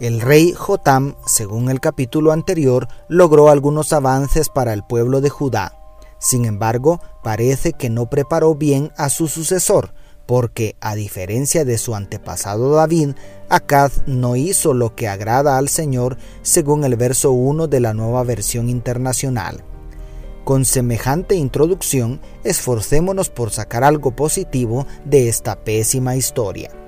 el rey Jotam, según el capítulo anterior, logró algunos avances para el pueblo de Judá. Sin embargo, parece que no preparó bien a su sucesor, porque, a diferencia de su antepasado David, Acaz no hizo lo que agrada al Señor, según el verso 1 de la nueva versión internacional. Con semejante introducción, esforcémonos por sacar algo positivo de esta pésima historia.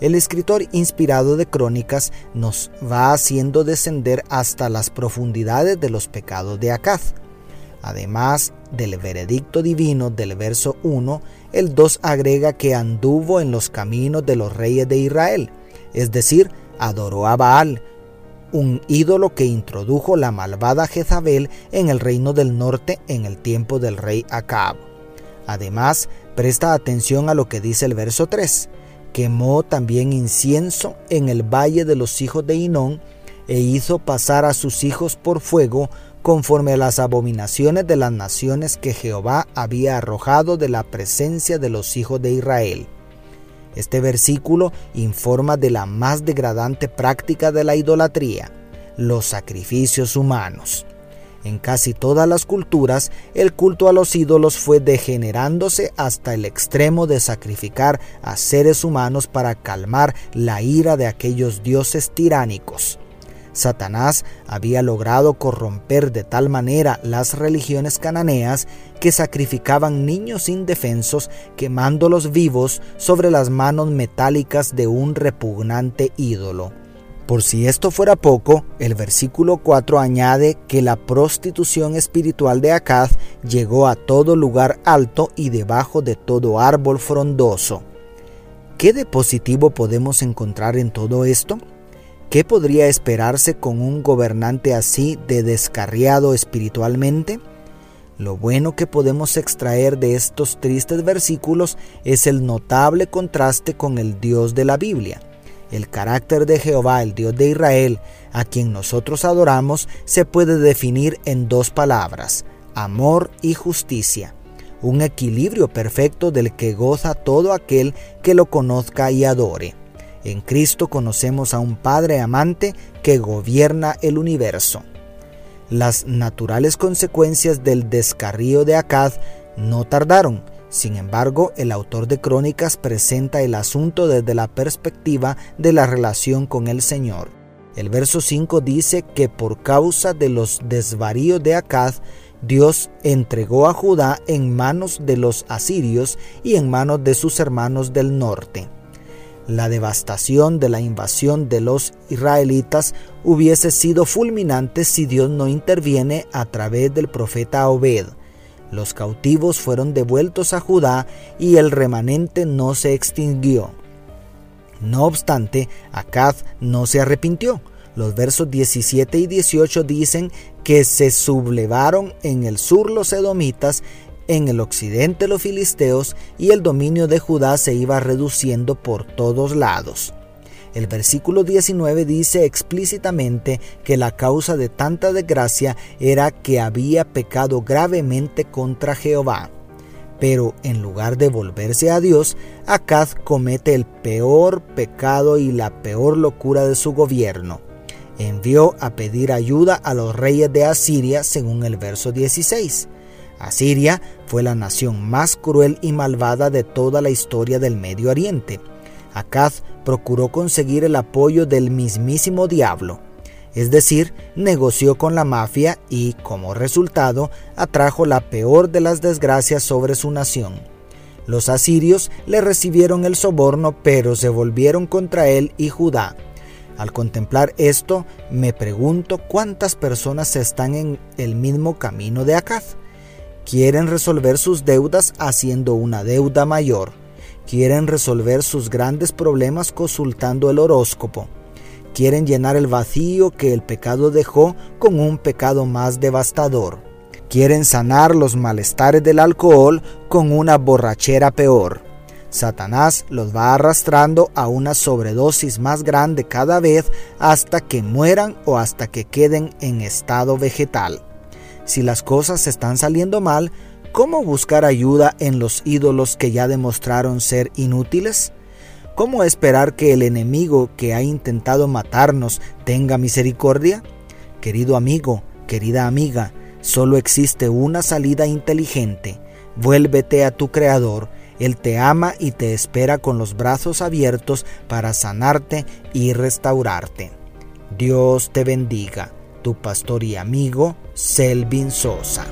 El escritor inspirado de crónicas nos va haciendo descender hasta las profundidades de los pecados de Acaz. Además del veredicto divino del verso 1, el 2 agrega que anduvo en los caminos de los reyes de Israel, es decir, adoró a Baal, un ídolo que introdujo la malvada Jezabel en el reino del norte en el tiempo del rey Acab. Además, presta atención a lo que dice el verso 3 quemó también incienso en el valle de los hijos de Inón, e hizo pasar a sus hijos por fuego, conforme a las abominaciones de las naciones que Jehová había arrojado de la presencia de los hijos de Israel. Este versículo informa de la más degradante práctica de la idolatría, los sacrificios humanos. En casi todas las culturas, el culto a los ídolos fue degenerándose hasta el extremo de sacrificar a seres humanos para calmar la ira de aquellos dioses tiránicos. Satanás había logrado corromper de tal manera las religiones cananeas que sacrificaban niños indefensos quemándolos vivos sobre las manos metálicas de un repugnante ídolo. Por si esto fuera poco, el versículo 4 añade que la prostitución espiritual de Acaz llegó a todo lugar alto y debajo de todo árbol frondoso. ¿Qué de positivo podemos encontrar en todo esto? ¿Qué podría esperarse con un gobernante así de descarriado espiritualmente? Lo bueno que podemos extraer de estos tristes versículos es el notable contraste con el Dios de la Biblia el carácter de Jehová, el Dios de Israel, a quien nosotros adoramos, se puede definir en dos palabras, amor y justicia, un equilibrio perfecto del que goza todo aquel que lo conozca y adore. En Cristo conocemos a un Padre amante que gobierna el universo. Las naturales consecuencias del descarrío de Acaz no tardaron, sin embargo, el autor de Crónicas presenta el asunto desde la perspectiva de la relación con el Señor. El verso 5 dice que por causa de los desvaríos de Acaz, Dios entregó a Judá en manos de los asirios y en manos de sus hermanos del norte. La devastación de la invasión de los israelitas hubiese sido fulminante si Dios no interviene a través del profeta Obed los cautivos fueron devueltos a Judá y el remanente no se extinguió. No obstante, Acaz no se arrepintió. Los versos 17 y 18 dicen que se sublevaron en el sur los edomitas, en el occidente los filisteos, y el dominio de Judá se iba reduciendo por todos lados. El versículo 19 dice explícitamente que la causa de tanta desgracia era que había pecado gravemente contra Jehová. Pero en lugar de volverse a Dios, Acaz comete el peor pecado y la peor locura de su gobierno. Envió a pedir ayuda a los reyes de Asiria según el verso 16. Asiria fue la nación más cruel y malvada de toda la historia del Medio Oriente Acaz procuró conseguir el apoyo del mismísimo diablo, es decir, negoció con la mafia y, como resultado, atrajo la peor de las desgracias sobre su nación. Los asirios le recibieron el soborno, pero se volvieron contra él y Judá. Al contemplar esto, me pregunto cuántas personas están en el mismo camino de Acaz. Quieren resolver sus deudas haciendo una deuda mayor quieren resolver sus grandes problemas consultando el horóscopo, quieren llenar el vacío que el pecado dejó con un pecado más devastador. Quieren sanar los malestares del alcohol con una borrachera peor. Satanás los va arrastrando a una sobredosis más grande cada vez hasta que mueran o hasta que queden en estado vegetal. Si las cosas están saliendo mal, ¿cómo buscar ayuda en los ídolos que ya demostraron ser inútiles? ¿Cómo esperar que el enemigo que ha intentado matarnos tenga misericordia? Querido amigo, querida amiga, solo existe una salida inteligente. Vuélvete a tu Creador él te ama y te espera con los brazos abiertos para sanarte y restaurarte. Dios te bendiga, tu pastor y amigo Selvin Sosa.